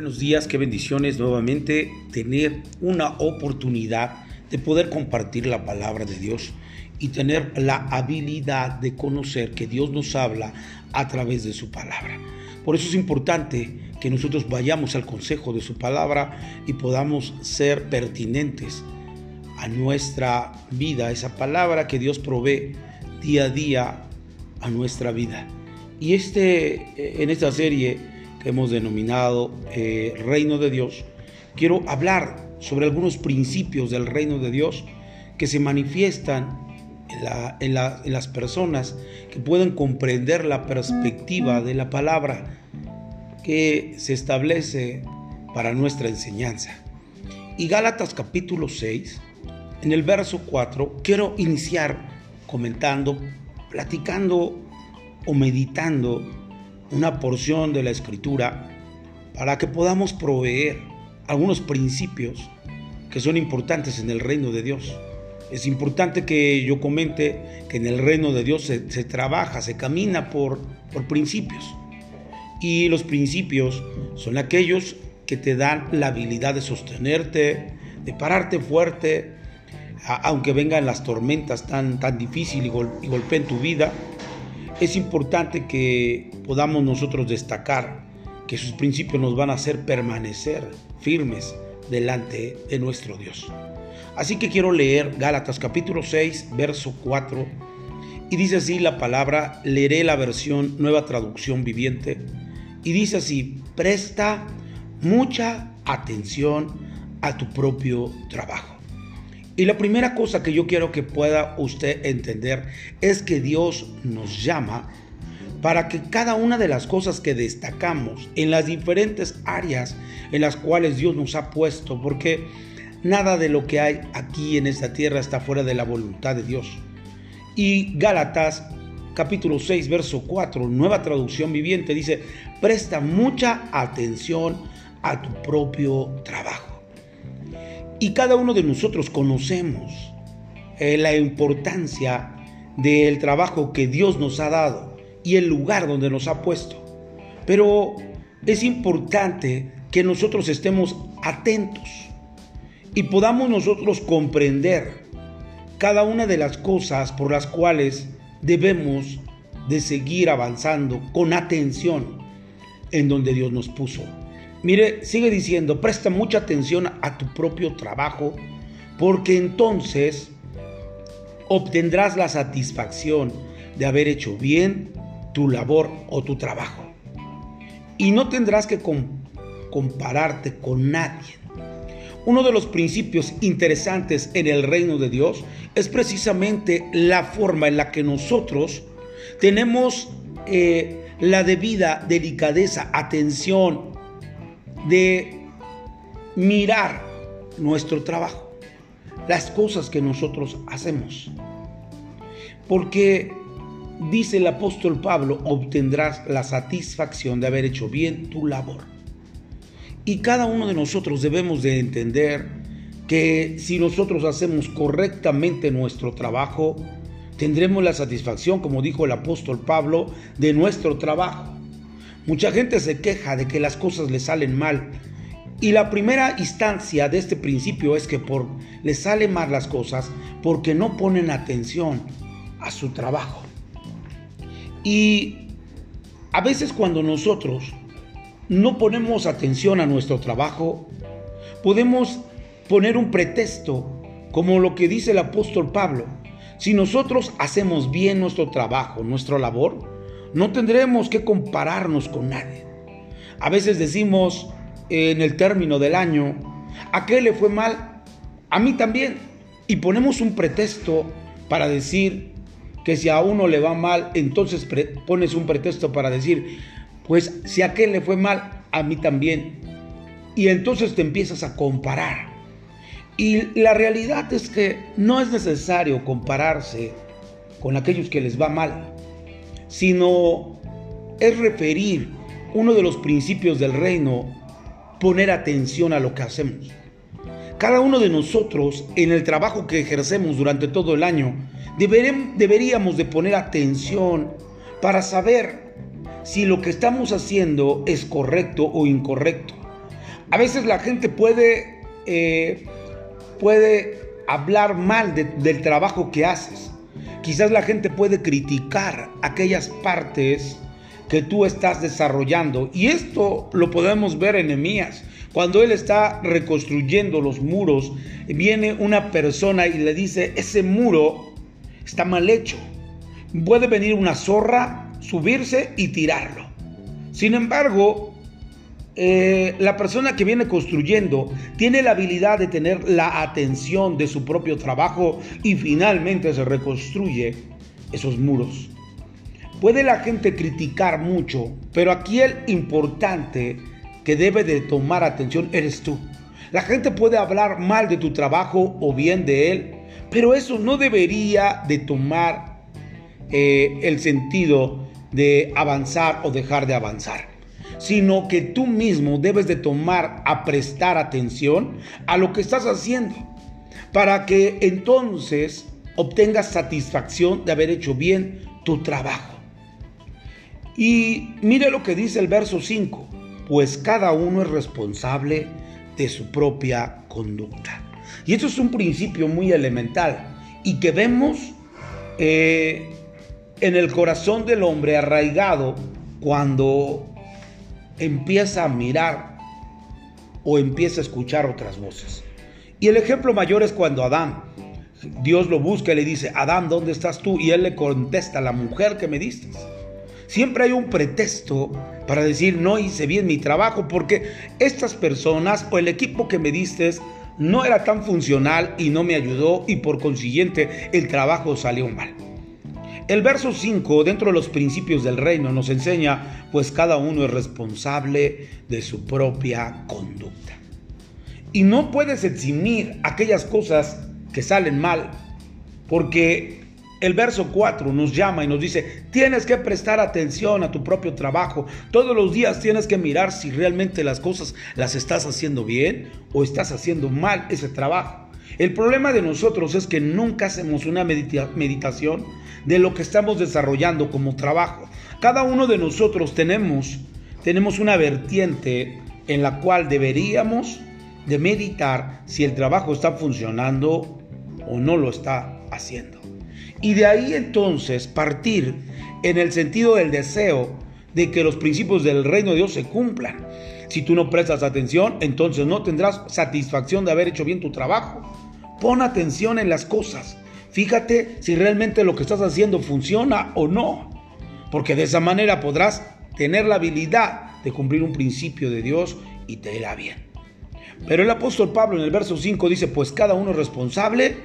Buenos días, qué bendiciones nuevamente tener una oportunidad de poder compartir la palabra de Dios y tener la habilidad de conocer que Dios nos habla a través de su palabra. Por eso es importante que nosotros vayamos al consejo de su palabra y podamos ser pertinentes a nuestra vida, esa palabra que Dios provee día a día a nuestra vida. Y este, en esta serie que hemos denominado eh, Reino de Dios, quiero hablar sobre algunos principios del Reino de Dios que se manifiestan en, las personas que pueden comprender la perspectiva de la palabra que se establece para nuestra enseñanza. Y Gálatas capítulo 6, en el verso 4, quiero iniciar comentando, platicando o meditando una porción de la escritura para que podamos proveer algunos principios que son importantes en el reino de Dios. Es importante que yo comente que en el reino de Dios se, trabaja, se camina por, por principios. Y los principios son aquellos que te dan la habilidad de sostenerte, de pararte fuerte, aunque vengan las tormentas tan, tan difíciles y golpeen tu vida. Es importante que podamos nosotros destacar que sus principios nos van a hacer permanecer firmes delante de nuestro Dios. Así que quiero leer Gálatas capítulo 6, verso 4, y dice así la palabra, leeré la versión nueva traducción viviente, y dice así, presta mucha atención a tu propio trabajo. Y la primera cosa que yo quiero que pueda usted entender es que Dios nos llama para que cada una de las cosas que destacamos en las diferentes áreas en las cuales Dios nos ha puesto, porque nada de lo que hay aquí en esta tierra está fuera de la voluntad de Dios. Y Gálatas capítulo 6, verso 4, nueva traducción viviente, dice, presta mucha atención a tu propio trabajo. Y cada uno de nosotros conocemos eh, la importancia del trabajo que Dios nos ha dado y el lugar donde nos ha puesto. Pero es importante que nosotros estemos atentos y podamos nosotros comprender cada una de las cosas por las cuales debemos de seguir avanzando con atención en donde Dios nos puso. Mire, sigue diciendo, presta mucha atención a tu propio trabajo, porque entonces obtendrás la satisfacción de haber hecho bien tu labor o tu trabajo. Y no tendrás que compararte con nadie. Uno de los principios interesantes en el reino de Dios es precisamente la forma en la que nosotros tenemos eh, la debida delicadeza, atención de mirar nuestro trabajo, las cosas que nosotros hacemos. Porque dice el apóstol Pablo, obtendrás la satisfacción de haber hecho bien tu labor. Y cada uno de nosotros debemos de entender que si nosotros hacemos correctamente nuestro trabajo, tendremos la satisfacción, como dijo el apóstol Pablo, de nuestro trabajo. Mucha gente se queja de que las cosas le salen mal. Y la primera instancia de este principio es que por les salen mal las cosas porque no ponen atención a su trabajo. Y a veces cuando nosotros no ponemos atención a nuestro trabajo, podemos poner un pretexto, como lo que dice el apóstol Pablo. Si nosotros hacemos bien nuestro trabajo, nuestra labor, no tendremos que compararnos con nadie. A veces decimos en el término del año, ¿a qué le fue mal? A mí también. Y ponemos un pretexto para decir, que si a uno le va mal, entonces pones un pretexto para decir, pues si a aquel le fue mal, a mí también. Y entonces te empiezas a comparar. Y la realidad es que no es necesario compararse con aquellos que les va mal, sino es referir uno de los principios del reino, poner atención a lo que hacemos. Cada uno de nosotros en el trabajo que ejercemos durante todo el año deberíamos de poner atención para saber si lo que estamos haciendo es correcto o incorrecto. A veces la gente puede, eh, puede hablar mal del trabajo que haces. Quizás la gente puede criticar aquellas partes que tú estás desarrollando. Y esto lo podemos ver en Emías. Cuando él está reconstruyendo los muros, viene una persona y le dice, ese muro está mal hecho. Puede venir una zorra, subirse y tirarlo. Sin embargo, eh, la persona que viene construyendo tiene la habilidad de tener la atención de su propio trabajo y finalmente se reconstruye esos muros. Puede la gente criticar mucho, pero aquí el importante que debe de tomar atención eres tú. La gente puede hablar mal de tu trabajo o bien de él, pero eso no debería de tomar eh, el sentido de avanzar o dejar de avanzar, sino que tú mismo debes de tomar a prestar atención a lo que estás haciendo, para que entonces obtengas satisfacción de haber hecho bien tu trabajo. Y mire lo que dice el verso 5, pues cada uno es responsable de su propia conducta. Y esto es un principio muy elemental y que vemos eh, en el corazón del hombre arraigado cuando empieza a mirar o empieza a escuchar otras voces. Y el ejemplo mayor es cuando Adán, Dios lo busca y le dice, Adán, ¿dónde estás tú? Y él le contesta, la mujer que me diste. Siempre hay un pretexto para decir no hice bien mi trabajo porque estas personas o el equipo que me diste no era tan funcional y no me ayudó y por consiguiente el trabajo salió mal. El verso 5, dentro de los principios del reino, nos enseña, pues cada uno es responsable de su propia conducta. Y no puedes eximir aquellas cosas que salen mal, porque el verso 4 nos llama y nos dice, tienes que prestar atención a tu propio trabajo. Todos los días tienes que mirar si realmente las cosas las estás haciendo bien o estás haciendo mal ese trabajo. El problema de nosotros es que nunca hacemos una meditación de lo que estamos desarrollando como trabajo. Cada uno de nosotros tenemos, tenemos una vertiente en la cual deberíamos de meditar si el trabajo está funcionando o no lo está haciendo. Y de ahí entonces partir en el sentido del deseo de que los principios del reino de Dios se cumplan. Si tú no prestas atención, entonces no tendrás satisfacción de haber hecho bien tu trabajo. Pon atención en las cosas. Fíjate si realmente lo que estás haciendo funciona o no. Porque de esa manera podrás tener la habilidad de cumplir un principio de Dios y te irá bien. Pero el apóstol Pablo en el verso 5 dice, pues cada uno es responsable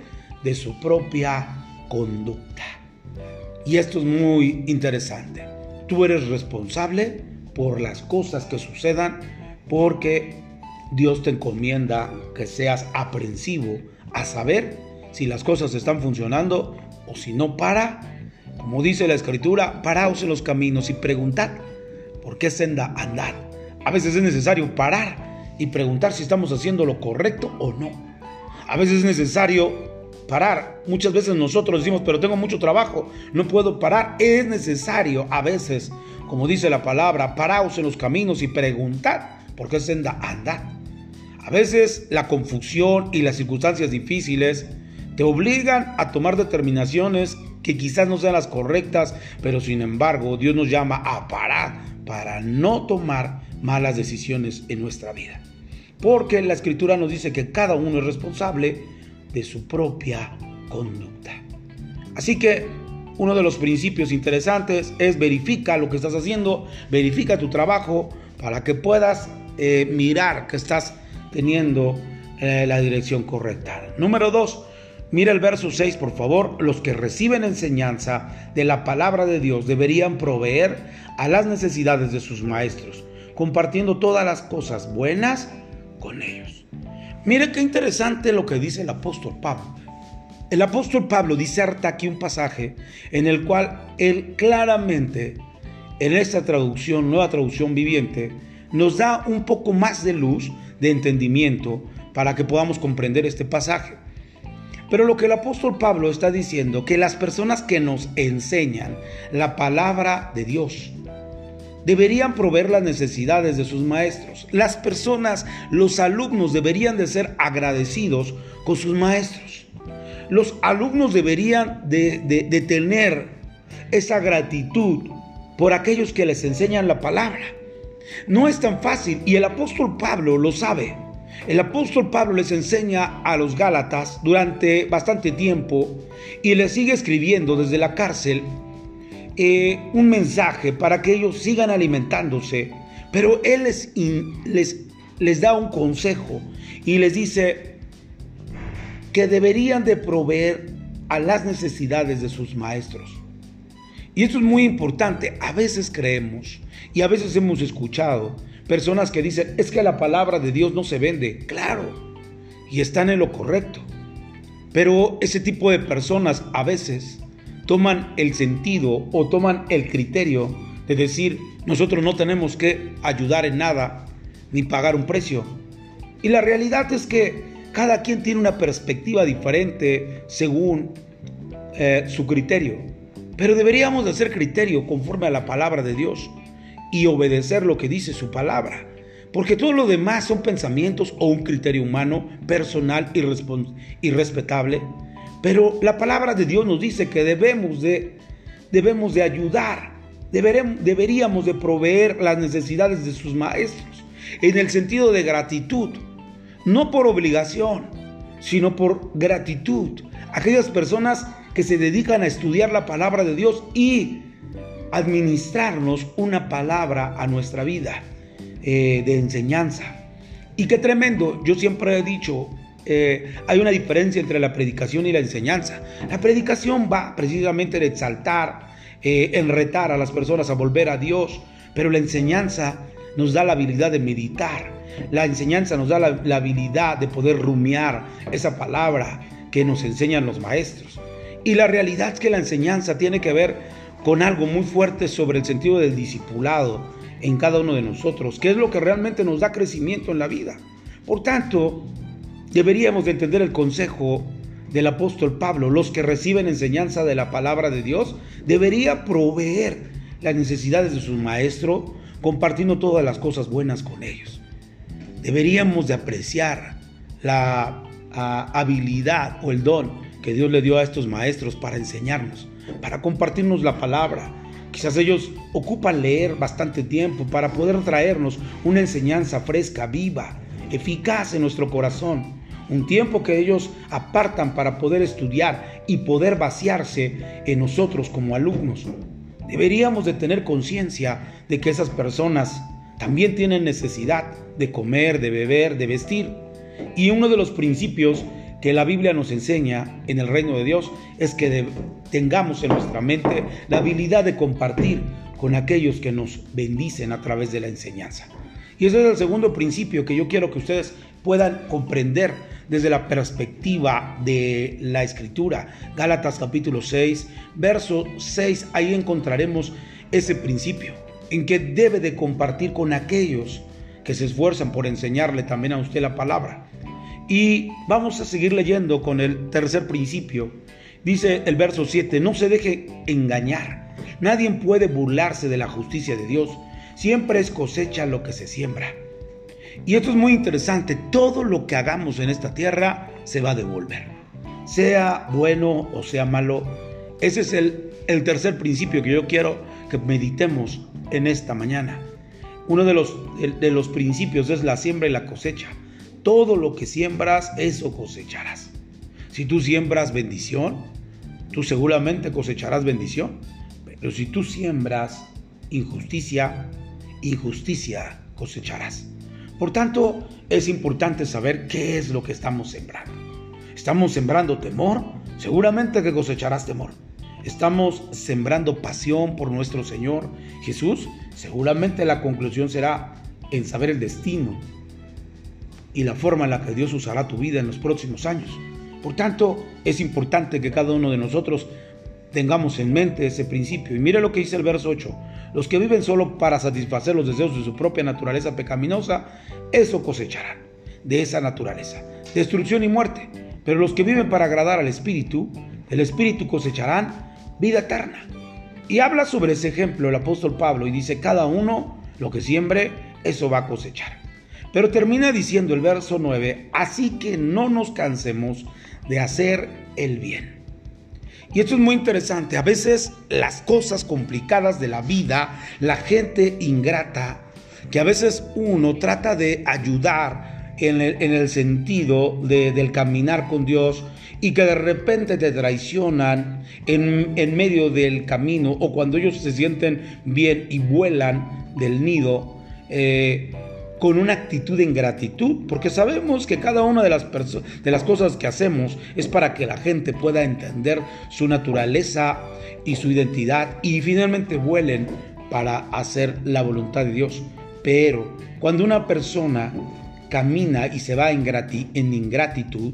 de su propia conducta. Y esto es muy interesante. Tú eres responsable por las cosas que sucedan porque Dios te encomienda que seas aprensivo a saber si las cosas están funcionando o si no para. Como dice la escritura, paraos en los caminos y preguntad por qué senda andar. A veces es necesario parar y preguntar si estamos haciendo lo correcto o no. A veces es necesario parar. Muchas veces nosotros decimos, pero tengo mucho trabajo, no puedo parar. Es necesario a veces, como dice la palabra, paraos en los caminos y preguntar por qué senda anda. A veces la confusión y las circunstancias difíciles te obligan a tomar determinaciones que quizás no sean las correctas, pero sin embargo Dios nos llama a parar para no tomar malas decisiones en nuestra vida. Porque la escritura nos dice que cada uno es responsable de su propia conducta. Así que uno de los principios interesantes es verifica lo que estás haciendo, verifica tu trabajo para que puedas eh, mirar que estás teniendo eh, la dirección correcta. Número dos, mira el verso 6 por favor. Los que reciben enseñanza de la palabra de Dios deberían proveer a las necesidades de sus maestros, compartiendo todas las cosas buenas con ellos. Mire qué interesante lo que dice el apóstol Pablo. El apóstol Pablo dice aquí un pasaje en el cual él claramente, en esta traducción, nueva traducción viviente, nos da un poco más de luz, de entendimiento, para que podamos comprender este pasaje. Pero lo que el apóstol Pablo está diciendo, que las personas que nos enseñan la palabra de Dios deberían proveer las necesidades de sus maestros. Las personas, los alumnos deberían de ser agradecidos con sus maestros. Los alumnos deberían de, de tener esa gratitud por aquellos que les enseñan la palabra. No es tan fácil y el apóstol Pablo lo sabe. El apóstol Pablo les enseña a los Gálatas durante bastante tiempo y les sigue escribiendo desde la cárcel eh, un mensaje para que ellos sigan alimentándose, pero él les, les, les da un consejo y les dice que deberían de proveer a las necesidades de sus maestros. Y esto es muy importante. A veces creemos y a veces hemos escuchado personas que dicen, es que la palabra de Dios no se vende. Claro, y están en lo correcto. Pero ese tipo de personas a veces toman el sentido o toman el criterio de decir, nosotros no tenemos que ayudar en nada ni pagar un precio. Y la realidad es que cada quien tiene una perspectiva diferente según eh, su criterio. Pero deberíamos de hacer criterio conforme a la palabra de Dios y obedecer lo que dice su palabra. Porque todo lo demás son pensamientos o un criterio humano, personal y respetable. Pero la palabra de Dios nos dice que debemos de, debemos de ayudar, deberíamos de proveer las necesidades de sus maestros en el sentido de gratitud, no por obligación, sino por gratitud. Aquellas personas que se dedican a estudiar la palabra de Dios y administrarnos una palabra a nuestra vida eh, de enseñanza. Y qué tremendo, yo siempre he dicho, eh, hay una diferencia entre la predicación y la enseñanza. La predicación va precisamente en exaltar, eh, en retar a las personas a volver a Dios, pero la enseñanza nos da la habilidad de meditar. La enseñanza nos da la, la habilidad de poder rumiar esa palabra que nos enseñan los maestros. Y la realidad es que la enseñanza tiene que ver con algo muy fuerte sobre el sentido del discipulado en cada uno de nosotros, que es lo que realmente nos da crecimiento en la vida. Por tanto, deberíamos de entender el consejo del apóstol Pablo. Los que reciben enseñanza de la palabra de Dios debería proveer las necesidades de su maestro compartiendo todas las cosas buenas con ellos. Deberíamos de apreciar la ah, habilidad o el don que Dios le dio a estos maestros para enseñarnos para compartirnos la palabra. Quizás ellos ocupan leer bastante tiempo para poder traernos una enseñanza fresca, viva, eficaz en nuestro corazón. Un tiempo que ellos apartan para poder estudiar y poder vaciarse en nosotros como alumnos. Deberíamos de tener conciencia de que esas personas también tienen necesidad de comer, de beber, de vestir. Y uno de los principios que la Biblia nos enseña en el reino de Dios es que tengamos en nuestra mente la habilidad de compartir con aquellos que nos bendicen a través de la enseñanza. Y ese es el segundo principio que yo quiero que ustedes puedan comprender desde la perspectiva de la escritura. Gálatas capítulo 6, verso 6, ahí encontraremos ese principio en que debe de compartir con aquellos que se esfuerzan por enseñarle también a usted la palabra. Y vamos a seguir leyendo con el tercer principio. Dice el verso 7, no se deje engañar. Nadie puede burlarse de la justicia de Dios. Siempre es cosecha lo que se siembra. Y esto es muy interesante. Todo lo que hagamos en esta tierra se va a devolver. Sea bueno o sea malo. Ese es el, el tercer principio que yo quiero que meditemos en esta mañana. Uno de los, de los principios es la siembra y la cosecha todo lo que siembras, eso cosecharás. Si tú siembras bendición, tú seguramente cosecharás bendición. Pero si tú siembras injusticia, injusticia cosecharás. Por tanto, es importante saber qué es lo que estamos sembrando. ¿Estamos sembrando temor? Seguramente que cosecharás temor. ¿Estamos sembrando pasión por nuestro Señor Jesús? Seguramente la conclusión será en saber el destino y la forma en la que Dios usará tu vida en los próximos años. Por tanto, es importante que cada uno de nosotros tengamos en mente ese principio. Y mire lo que dice el verso 8. Los que viven solo para satisfacer los deseos de su propia naturaleza pecaminosa, eso cosecharán de esa naturaleza, destrucción y muerte. Pero los que viven para agradar al Espíritu, el Espíritu cosecharán vida eterna. Y habla sobre ese ejemplo el apóstol Pablo y dice, cada uno lo que siembre, eso va a cosechar. Pero termina diciendo el verso 9, así que no nos cansemos de hacer el bien. Y esto es muy interesante. A veces las cosas complicadas de la vida, la gente ingrata, que a veces uno trata de ayudar en el, sentido del caminar con Dios y que de repente te traicionan en, medio del camino o cuando ellos se sienten bien y vuelan del nido. Eh, con una actitud de ingratitud, porque sabemos que cada una de las, de las cosas que hacemos es para que la gente pueda entender su naturaleza y su identidad y finalmente vuelen para hacer la voluntad de Dios. Pero cuando una persona camina y se va en, en ingratitud,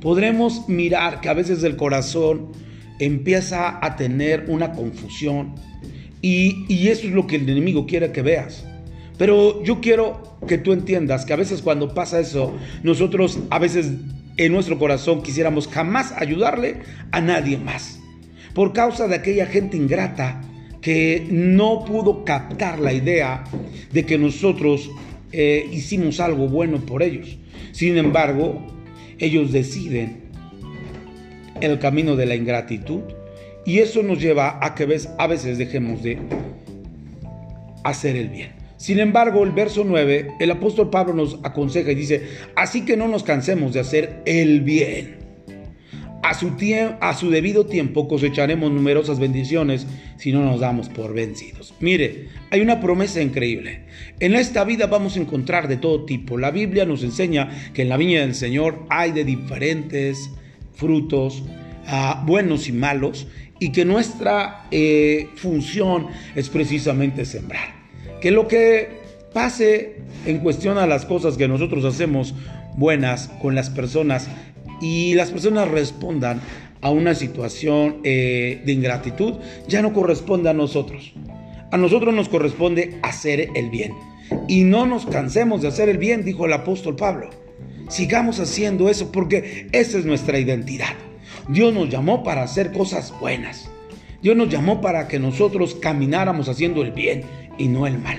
podremos mirar que a veces el corazón empieza a tener una confusión y, y eso es lo que el enemigo quiere que veas pero yo quiero que tú entiendas que a veces cuando pasa eso, nosotros a veces en nuestro corazón quisiéramos jamás ayudarle a nadie más. Por causa de aquella gente ingrata que no pudo captar la idea de que nosotros eh, hicimos algo bueno por ellos. Sin embargo, ellos deciden el camino de la ingratitud y eso nos lleva a que a veces dejemos de hacer el bien. Sin embargo, el verso 9, el apóstol Pablo nos aconseja y dice, así que no nos cansemos de hacer el bien. A su, a su debido tiempo cosecharemos numerosas bendiciones si no nos damos por vencidos. Mire, hay una promesa increíble. En esta vida vamos a encontrar de todo tipo. La Biblia nos enseña que en la viña del Señor hay de diferentes frutos, ah, buenos y malos, y que nuestra eh, función es precisamente sembrar que lo que pase en cuestión a las cosas que nosotros hacemos buenas con las personas y las personas respondan a una situación eh, de ingratitud, ya no corresponde a nosotros. A nosotros nos corresponde hacer el bien. Y no nos cansemos de hacer el bien, dijo el apóstol Pablo. Sigamos haciendo eso porque esa es nuestra identidad. Dios nos llamó para hacer cosas buenas. Dios nos llamó para que nosotros camináramos haciendo el bien y no el mal.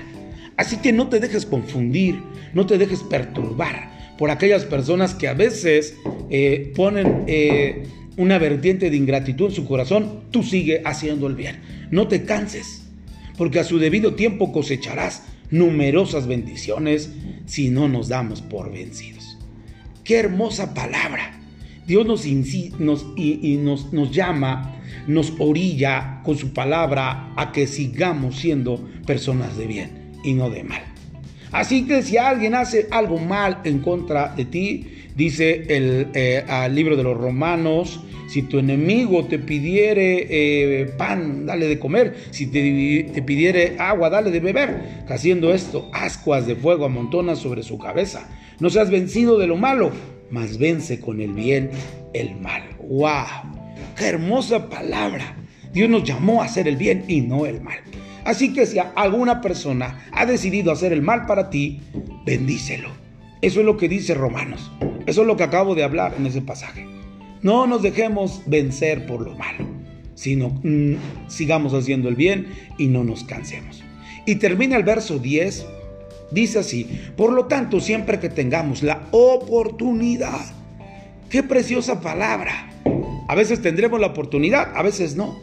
Así que no te dejes confundir, no te dejes perturbar por aquellas personas que a veces eh, ponen eh, una vertiente de ingratitud en su corazón, tú sigue haciendo el bien. No te canses, porque a su debido tiempo cosecharás numerosas bendiciones si no nos damos por vencidos. Qué hermosa palabra. Dios nos, y, nos, nos llama, nos orilla con su palabra a que sigamos siendo personas de bien y no de mal. Así que si alguien hace algo mal en contra de ti, dice el eh, libro de los romanos, si tu enemigo te pidiere eh, pan, dale de comer, si te, te, pidiere agua, dale de beber. Haciendo esto, ascuas de fuego amontonas sobre su cabeza. No seas vencido de lo malo, mas vence con el bien el mal. ¡Wow! ¡Qué hermosa palabra! Dios nos llamó a hacer el bien y no el mal. Así que si alguna persona ha decidido hacer el mal para ti, bendícelo. Eso es lo que dice Romanos. Eso es lo que acabo de hablar en ese pasaje. No nos dejemos vencer por lo malo, sino mm, sigamos haciendo el bien y no nos cansemos. Y termina el verso 10 Dice así, por lo tanto, siempre que tengamos la oportunidad, qué preciosa palabra. A veces tendremos la oportunidad, a veces no.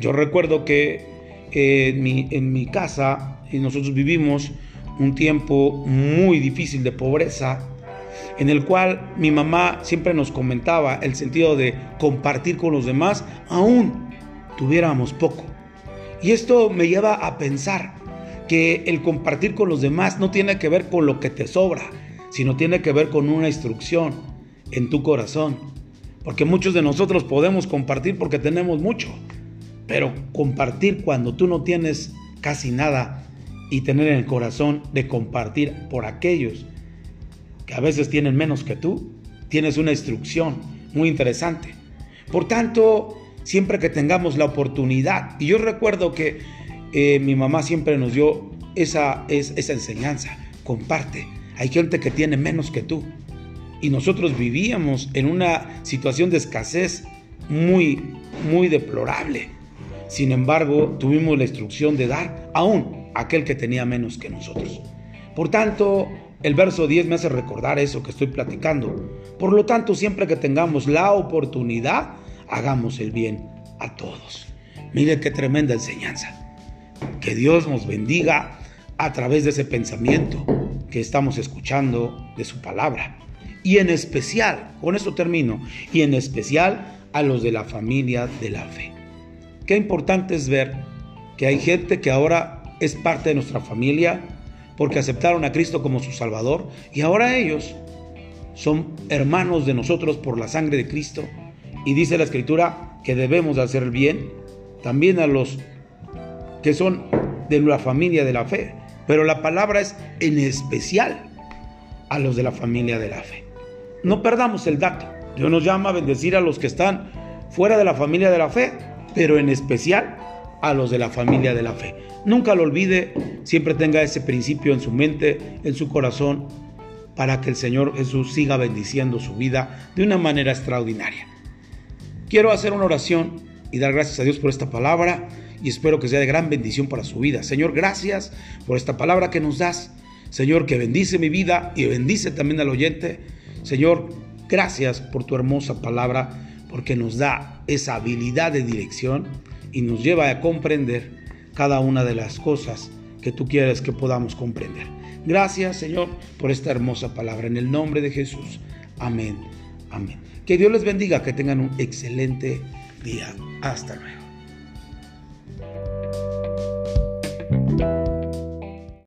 Yo recuerdo que en, mi, en mi casa y nosotros vivimos un tiempo muy difícil de pobreza, en el cual mi mamá siempre nos comentaba el sentido de compartir con los demás, aún tuviéramos poco. Y esto me lleva a pensar, que el compartir con los demás no tiene que ver con lo que te sobra, sino tiene que ver con una instrucción en tu corazón. Porque muchos de nosotros podemos compartir porque tenemos mucho, pero compartir cuando tú no tienes casi nada y tener en el corazón de compartir por aquellos que a veces tienen menos que tú, tienes una instrucción muy interesante. Por tanto, siempre que tengamos la oportunidad, y yo recuerdo que eh, mi mamá siempre nos dio esa, esa enseñanza. Comparte. Hay gente que tiene menos que tú. Y nosotros vivíamos en una situación de escasez muy, muy deplorable. Sin embargo, tuvimos la instrucción de dar aún a aquel que tenía menos que nosotros. Por tanto, el verso 10 me hace recordar eso que estoy platicando. Por lo tanto, siempre que tengamos la oportunidad, hagamos el bien a todos. Mire qué tremenda enseñanza. Que Dios nos bendiga a través de ese pensamiento que estamos escuchando de su palabra. Y en especial, con esto termino, y en especial a los de la familia de la fe. Qué importante es ver que hay gente que ahora es parte de nuestra familia porque aceptaron a Cristo como su Salvador y ahora ellos son hermanos de nosotros por la sangre de Cristo. Y dice la Escritura que debemos hacer el bien también a los que son de la familia de la fe. Pero la palabra es en especial a los de la familia de la fe. No perdamos el dato. Dios nos llama a bendecir a los que están fuera de la familia de la fe, pero en especial a los de la familia de la fe. Nunca lo olvide, siempre tenga ese principio en su mente, en su corazón, para que el Señor Jesús siga bendiciendo su vida de una manera extraordinaria. Quiero hacer una oración y dar gracias a Dios por esta palabra y espero que sea de gran bendición para su vida. Señor, gracias por esta palabra que nos das. Señor, que bendice mi vida y bendice también al oyente. Señor, gracias por tu hermosa palabra, porque nos da esa habilidad de dirección y nos lleva a comprender cada una de las cosas que tú quieres que podamos comprender. Gracias, Señor, por esta hermosa palabra. En el nombre de Jesús. Amén. Amén. Que Dios les bendiga, que tengan un excelente día. Hasta luego.